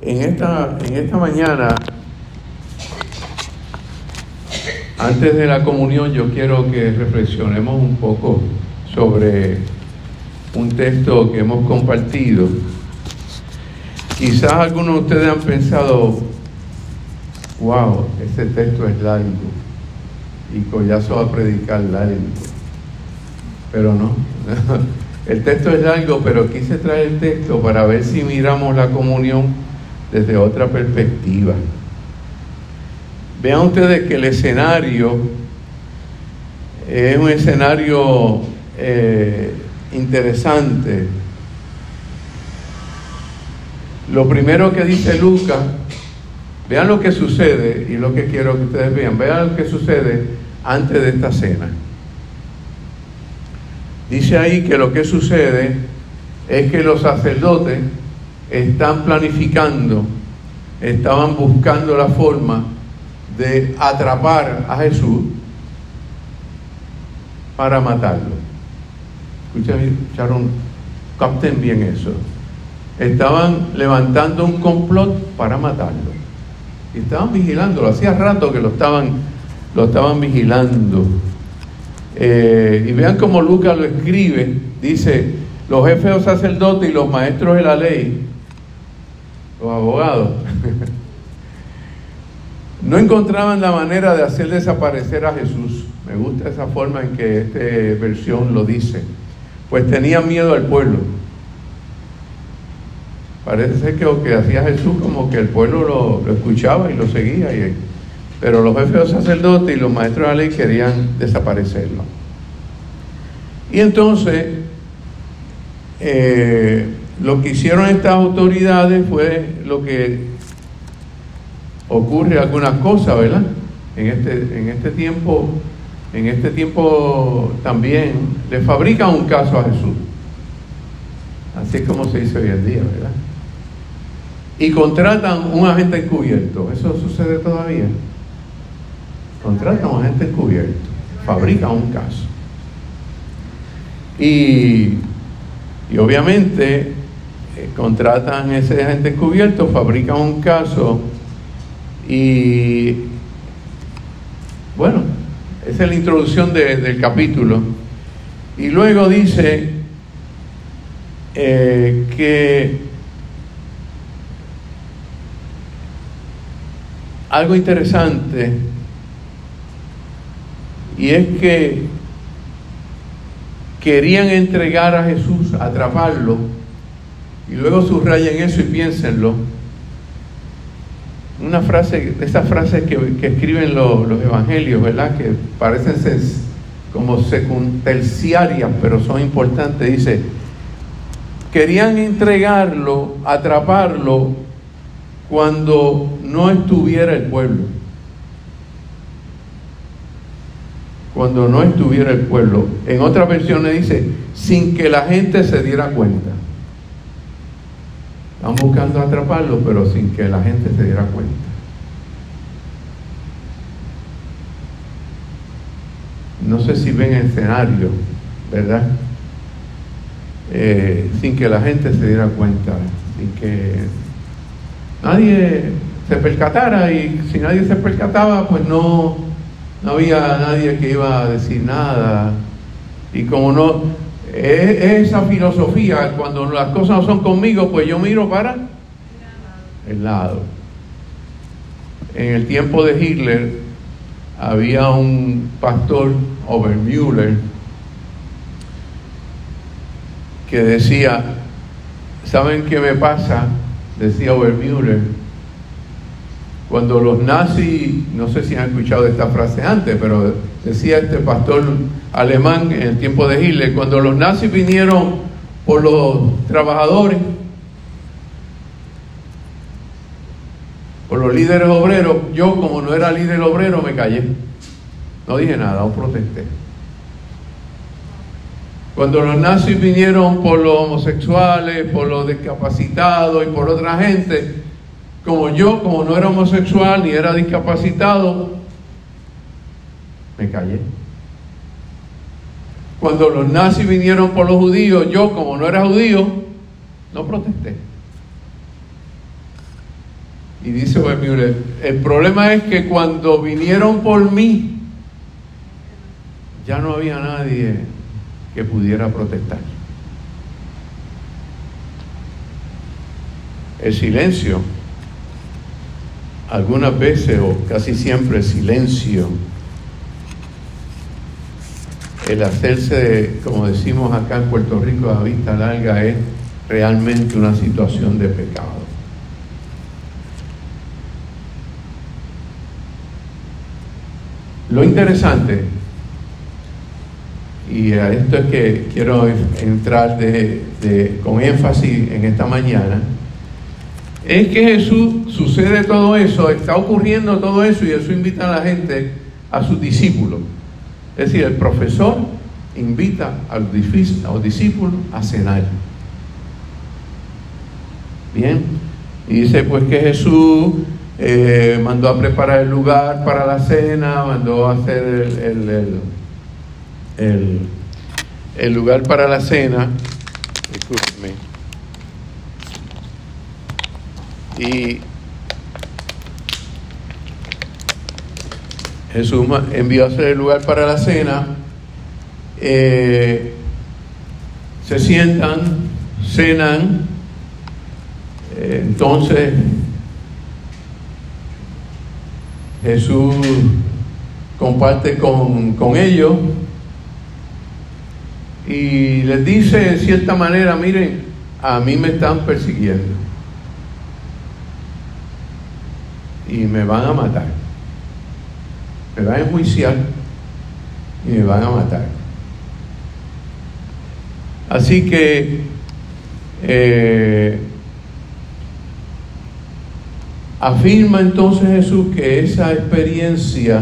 En esta, en esta mañana, antes de la comunión, yo quiero que reflexionemos un poco sobre un texto que hemos compartido. Quizás algunos de ustedes han pensado, wow, ese texto es largo y Collazo va a predicar largo. Pero no, el texto es largo, pero quise traer el texto para ver si miramos la comunión desde otra perspectiva. Vean ustedes que el escenario es un escenario eh, interesante. Lo primero que dice Lucas, vean lo que sucede y lo que quiero que ustedes vean, vean lo que sucede antes de esta cena. Dice ahí que lo que sucede es que los sacerdotes están planificando, estaban buscando la forma de atrapar a Jesús para matarlo. Escucharon, capten bien eso. Estaban levantando un complot para matarlo. Y estaban vigilándolo. Hacía rato que lo estaban, lo estaban vigilando. Eh, y vean cómo Lucas lo escribe. Dice, los jefes sacerdotes y los maestros de la ley, los abogados, no encontraban la manera de hacer desaparecer a Jesús. Me gusta esa forma en que esta versión lo dice pues tenía miedo al pueblo. Parece ser que lo que hacía Jesús como que el pueblo lo, escuchaba y lo seguía, pero los jefes de los sacerdotes y los maestros de la ley querían desaparecerlo. Y entonces, eh, lo que hicieron estas autoridades fue lo que ocurre algunas cosas, ¿verdad? En este, en este tiempo en este tiempo también le fabrican un caso a Jesús. Así es como se dice hoy en día, ¿verdad? Y contratan un agente encubierto. Eso sucede todavía. Contratan un agente encubierto. Fabrican un caso. Y, y obviamente contratan ese agente encubierto, fabrican un caso y bueno, esa es la introducción del capítulo. Y luego dice eh, que algo interesante y es que querían entregar a Jesús, atraparlo, y luego subrayen eso y piénsenlo una frase, esas frases que, escriben los evangelios, ¿verdad? Que parecen ser como terciarias, pero son importantes. Dice, querían entregarlo, atraparlo, cuando no estuviera el pueblo. Cuando no estuviera el pueblo. En otra versión le dice, sin que la gente se diera cuenta. Están buscando atraparlo, pero sin que la gente se diera cuenta. No sé si ven el escenario, ¿verdad? Eh, sin que la gente se diera cuenta, sin que nadie se percatara y si nadie se percataba, pues no, no había nadie que iba a decir nada. Y como no, es, esa filosofía, cuando las cosas no son conmigo, pues yo miro para el lado. En el tiempo de Hitler había un pastor, Obermüller, que decía, ¿saben qué me pasa? Decía Obermüller, cuando los nazis, no sé si han escuchado esta frase antes, pero decía este pastor alemán en el tiempo de Hitler, cuando los nazis vinieron por los trabajadores, por los líderes obreros, yo como no era líder obrero me callé. No dije nada, no protesté. Cuando los nazis vinieron por los homosexuales, por los discapacitados y por otra gente, como yo, como no era homosexual ni era discapacitado, me callé. Cuando los nazis vinieron por los judíos, yo como no era judío, no protesté. Y dice Müller, el problema es que cuando vinieron por mí, ya no había nadie que pudiera protestar. El silencio, algunas veces o casi siempre el silencio, el hacerse, como decimos acá en Puerto Rico, a vista larga es realmente una situación de pecado. Lo interesante, y a esto es que quiero entrar con énfasis en esta mañana, es que Jesús sucede todo eso, está ocurriendo todo eso y Jesús invita a la gente, a sus discípulos. Es decir, el profesor invita a los discípulos a cenar. Bien, y dice pues que Jesús eh, mandó a preparar el lugar para la cena, mandó a hacer el, el, el, lugar para la cena. Y Jesús envió a hacer el lugar para la cena. Eh, se sientan, cenan. Eh, entonces Jesús comparte con, con ellos y les dice de cierta manera, miren, a mí me están persiguiendo y me van a matar. Me van a enjuiciar y me van a matar. Así que eh, Afirma entonces Jesús que esa experiencia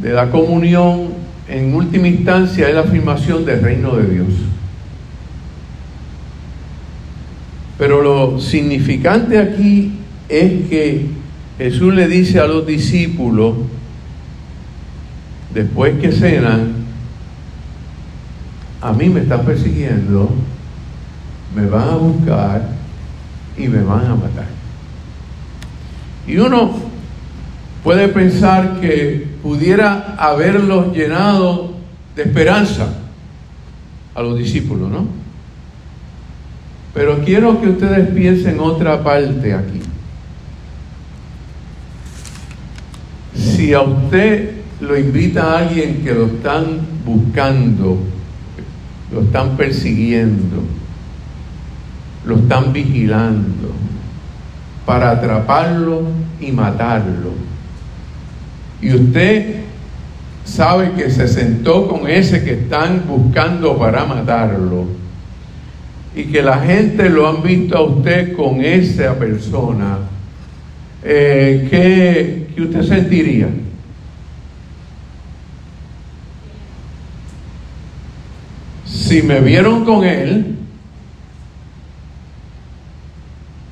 de la comunión en última instancia es la afirmación del reino de Dios. Pero lo significante aquí es que Jesús le dice a los discípulos, después que cenan, a mí me están persiguiendo, me van a buscar y me van a matar. Y uno puede pensar que pudiera haberlos llenado de esperanza a los discípulos, ¿no? Pero quiero que ustedes piensen otra parte aquí. Si a usted lo invita a alguien que lo están buscando, lo están persiguiendo, lo están vigilando, para atraparlo y matarlo. Y usted sabe que se sentó con ese que están buscando para matarlo. Y que la gente lo han visto a usted con esa persona. Eh, ¿qué, ¿Qué usted sentiría? Si me vieron con él,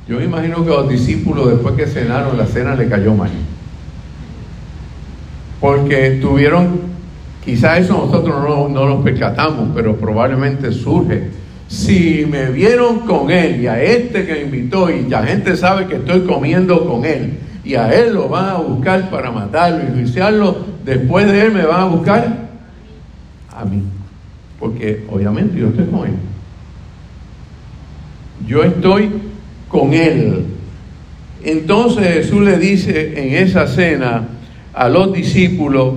Yo me imagino que los discípulos después que cenaron la cena le cayó mal. Porque tuvieron, quizás eso nosotros no, no nos percatamos, pero probablemente surge. Si me vieron con él y a este que invitó y la gente sabe que estoy comiendo con él y a él lo van a buscar para matarlo y juiciarlo, después de él me van a buscar a mí. Porque obviamente yo estoy con él. Yo estoy con él. Entonces Jesús le dice en esa cena a los discípulos,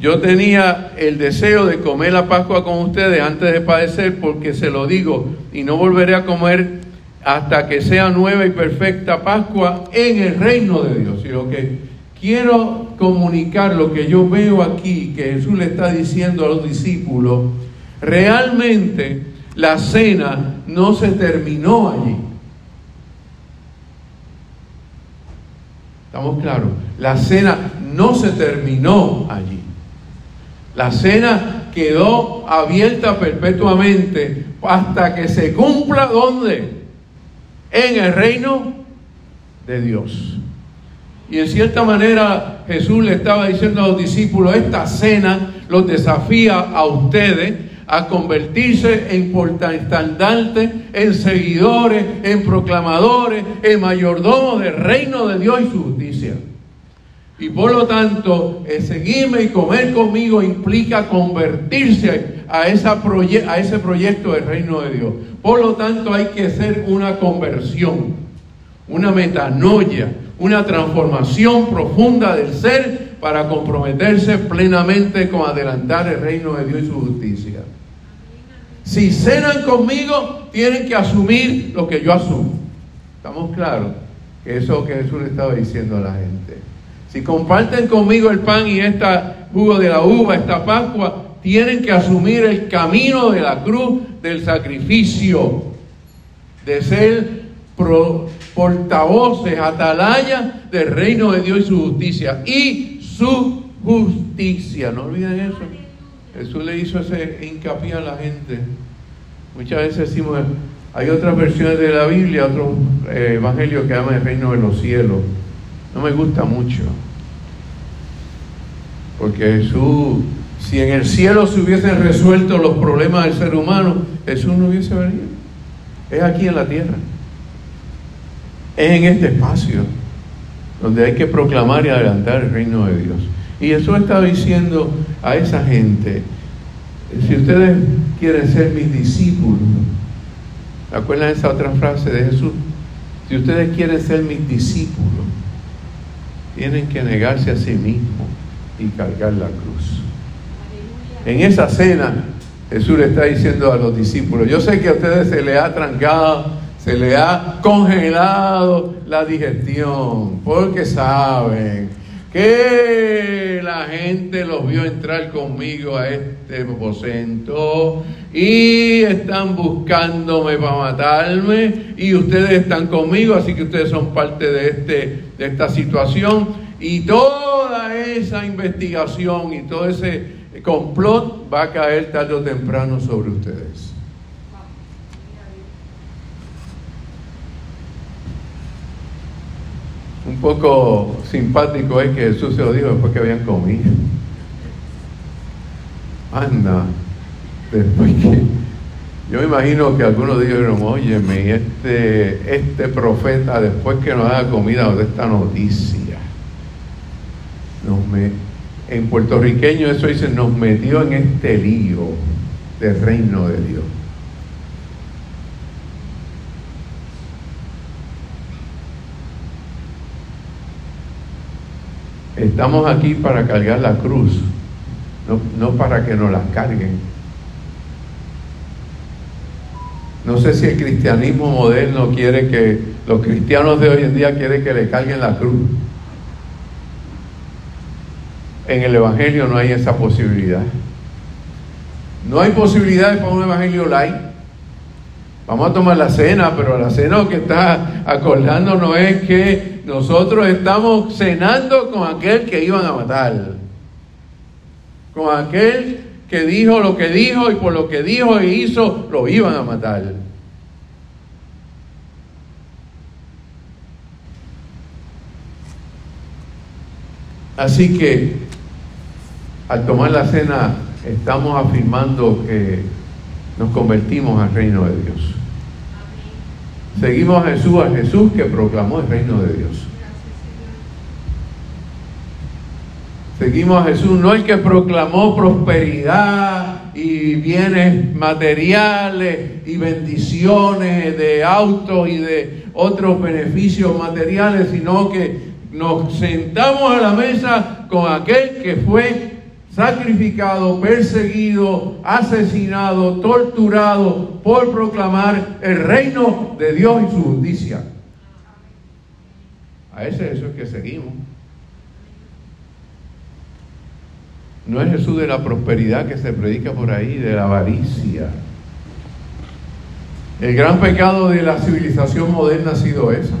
yo tenía el deseo de comer la Pascua con ustedes antes de padecer, porque se lo digo, y no volveré a comer hasta que sea nueva y perfecta Pascua en el reino de Dios. Y lo que quiero comunicar, lo que yo veo aquí, que Jesús le está diciendo a los discípulos, realmente la cena no se terminó allí. Estamos claros. La cena no se terminó allí. La cena quedó abierta perpetuamente hasta que se cumpla ¿dónde? En el reino de Dios. Y en cierta manera Jesús le estaba diciendo a los discípulos, esta cena los desafía a ustedes a convertirse en portaestandartes, en seguidores, en proclamadores, en mayordomos del reino de Dios y su justicia. Y por lo tanto, seguirme y comer conmigo implica convertirse a, esa a ese proyecto del reino de Dios. Por lo tanto, hay que hacer una conversión, una metanoia, una transformación profunda del ser para comprometerse plenamente con adelantar el reino de Dios y su justicia. Si cenan conmigo, tienen que asumir lo que yo asumo. ¿Estamos claros? Que eso es lo que Jesús le estaba diciendo a la gente. Si comparten conmigo el pan y esta jugo de la uva, esta Pascua, tienen que asumir el camino de la cruz, del sacrificio, de ser portavoces, atalaya del reino de Dios y su justicia. Y su justicia, no olviden eso. Jesús le hizo ese hincapié a la gente. Muchas veces decimos, hay otras versiones de la Biblia, otros eh, evangelios que llaman el reino de los cielos no me gusta mucho. Porque Jesús, si en el cielo se hubiesen resuelto los problemas del ser humano, Jesús no hubiese venido. Es aquí en la tierra. Es en este espacio donde hay que proclamar y adelantar el reino de Dios. Y Jesús está diciendo a esa gente, si ustedes quieren ser mis discípulos, ¿acuerdan esa otra frase de Jesús? Si ustedes quieren ser mis discípulos, tienen que negarse a sí mismos y cargar la cruz. En esa cena Jesús le está diciendo a los discípulos, yo sé que a ustedes se les ha trancado, se les ha congelado la digestión, porque saben que la gente los vio entrar conmigo a este aposento y están buscándome para matarme y ustedes están conmigo, así que ustedes son parte de, este, de esta situación y toda esa investigación y todo ese complot va a caer tarde o temprano sobre ustedes. un poco simpático es que Jesús se lo dijo después que habían comido. Anda, después que yo me imagino que algunos dijeron, óyeme, este, este profeta después que nos haga comida de esta noticia, nos me, en puertorriqueño eso dice, nos metió en este lío del reino de Dios. Estamos aquí para cargar la cruz, no, para que nos la carguen. No sé si el cristianismo moderno quiere que, los cristianos de hoy en día quieren que le carguen la cruz. En el Evangelio no hay esa posibilidad. No hay posibilidad para un Evangelio light. Vamos a tomar la cena, pero la cena que está acordándonos es que nosotros estamos cenando con aquel que iban a matar. Con aquel que dijo lo que dijo y por lo que dijo e hizo lo iban a matar. Así que al tomar la cena estamos afirmando que nos convertimos al reino de Dios. Seguimos a Jesús, a Jesús que proclamó el reino de Dios. Seguimos a Jesús, no el que proclamó prosperidad y bienes materiales y bendiciones de autos y de otros beneficios materiales, sino que nos sentamos a la mesa con aquel que fue sacrificado, perseguido, asesinado, torturado por proclamar el reino de Dios y su justicia. A ese es eso que seguimos. No es Jesús de la prosperidad que se predica por ahí, de la avaricia. El gran pecado de la civilización moderna ha sido eso.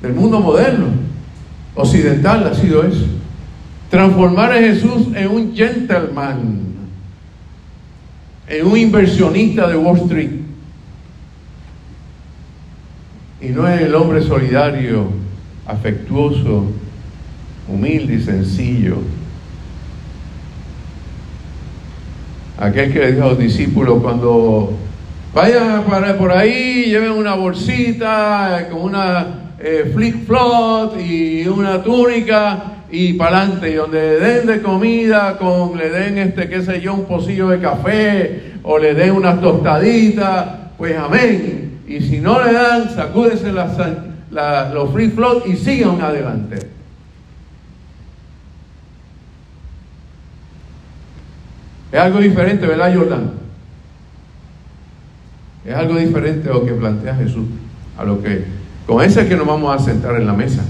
Del mundo moderno, occidental ha sido eso transformar a Jesús en un gentleman, en un inversionista de Wall Street. Y no en el hombre solidario, afectuoso, humilde y sencillo. aquel que le dijo a los discípulos cuando vayan por ahí, lleven una bolsita con una eh, flick flop y una túnica y para adelante, y donde le den de comida, con, le den este, qué sé yo, un pocillo de café, o le den unas tostaditas, pues amén. Y si no le dan, sacúdese los free float y sigan adelante. Es algo diferente, ¿verdad, Jordán? Es algo diferente lo que plantea Jesús, a lo que, con ese que nos vamos a sentar en la mesa.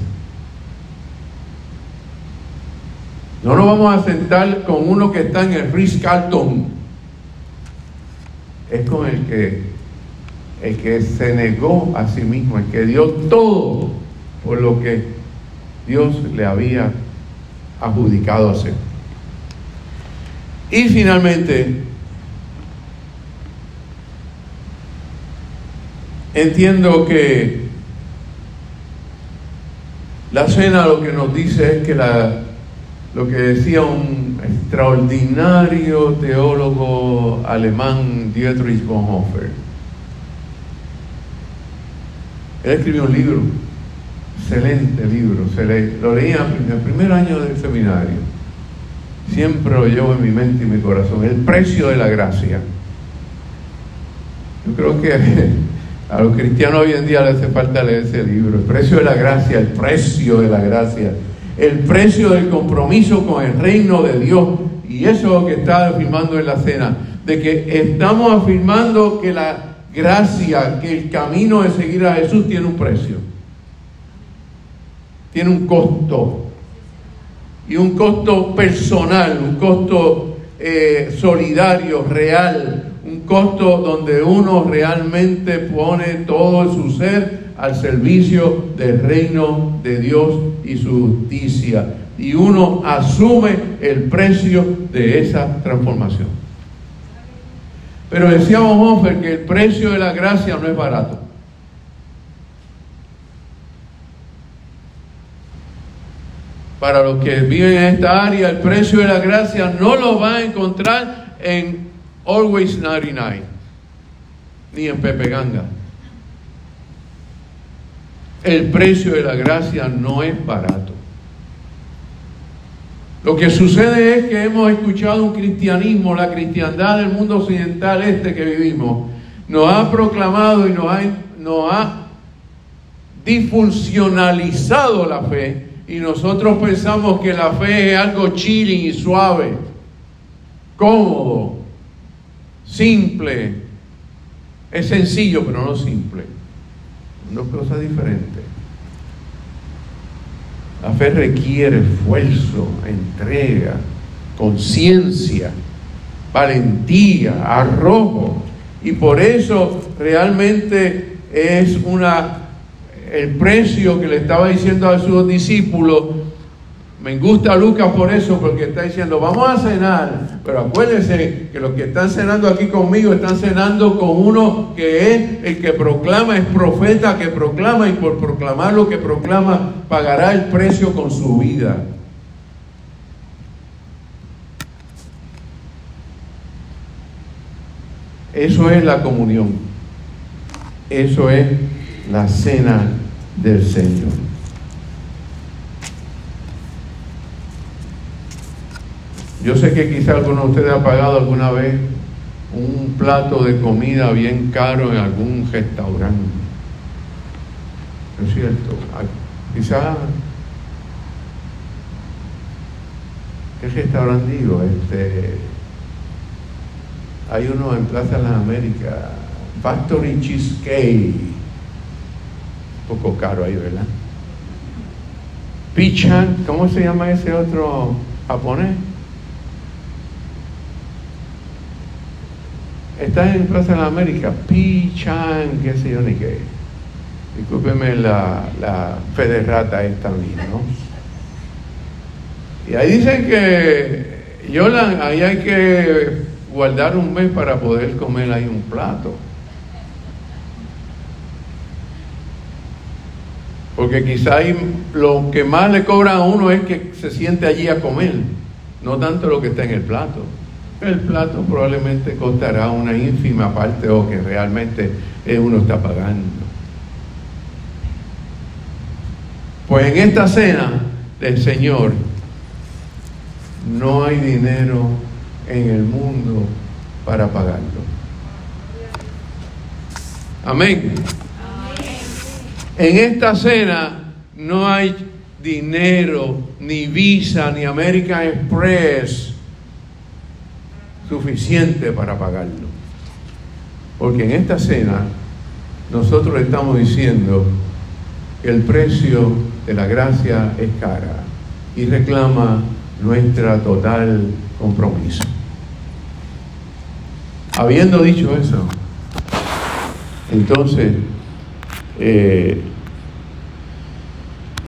No nos vamos a sentar con uno que está en el Ritz Carlton. Es con el que, el que se negó a sí mismo, el que dio todo por lo que Dios le había adjudicado hacer. Y finalmente, entiendo que la cena lo que nos dice es que la lo que decía un extraordinario teólogo alemán, Dietrich Bonhoeffer. Él escribió un libro, excelente libro, lo leía en el primer año del seminario. Siempre lo llevo en mi mente y mi corazón. El precio de la gracia. Yo creo que a los cristianos hoy en día les hace falta leer ese libro. El precio de la gracia, el precio de la gracia el precio del compromiso con el reino de Dios. Y eso es lo que está afirmando en la cena, de que estamos afirmando que la gracia, que el camino de seguir a Jesús tiene un precio, tiene un costo, y un costo personal, un costo eh, solidario, real, un costo donde uno realmente pone todo su ser al servicio del reino de Dios y su justicia. Y uno asume el precio de esa transformación. Pero decía Bonhoeffer que el precio de la gracia no es barato. Para los que viven en esta área, el precio de la gracia no lo va a encontrar en Always 99, ni en Pepe Ganga el precio de la gracia no es barato. Lo que sucede es que hemos escuchado un cristianismo, la cristiandad del mundo occidental este que vivimos, nos ha proclamado y nos ha, nos disfuncionalizado la fe y nosotros pensamos que la fe es algo chilling y suave, cómodo, simple, es sencillo pero no simple dos cosas diferentes. La fe requiere esfuerzo, entrega, conciencia, valentía, arrojo. Y por eso realmente es una el precio que le estaba diciendo a sus discípulos me gusta Lucas por eso, porque está diciendo, vamos a cenar, pero acuérdense que los que están cenando aquí conmigo están cenando con uno que es el que proclama, es profeta que proclama y por proclamar lo que proclama pagará el precio con su vida. Eso es la comunión. Eso es la cena del Señor. Yo sé que quizá alguno de ustedes ha pagado alguna vez un plato de comida bien caro en algún restaurante. es cierto. Quizá, ¿qué restaurante digo? Este, hay uno en Plaza de las Américas, Factory Cheesecake. Poco caro ahí, ¿verdad? Pichan, ¿cómo se llama ese otro japonés? Está en Plaza de la América, Pichan, qué sé yo ni qué. Discúlpeme la, la fe de rata esta misma, ¿no? Y ahí dicen que, Yolan, ahí hay que guardar un mes para poder comer ahí un plato. Porque quizá lo que más le cobran a uno es que se siente allí a comer, no tanto lo que está en el plato. El plato probablemente costará una ínfima parte o que realmente uno está pagando. Pues en esta cena del Señor no hay dinero en el mundo para pagarlo. Amén. En esta cena no hay dinero, ni Visa, ni American Express suficiente para pagarlo. Porque en esta cena nosotros estamos diciendo que el precio de la gracia es cara y reclama nuestra total compromiso. Habiendo dicho eso, entonces eh,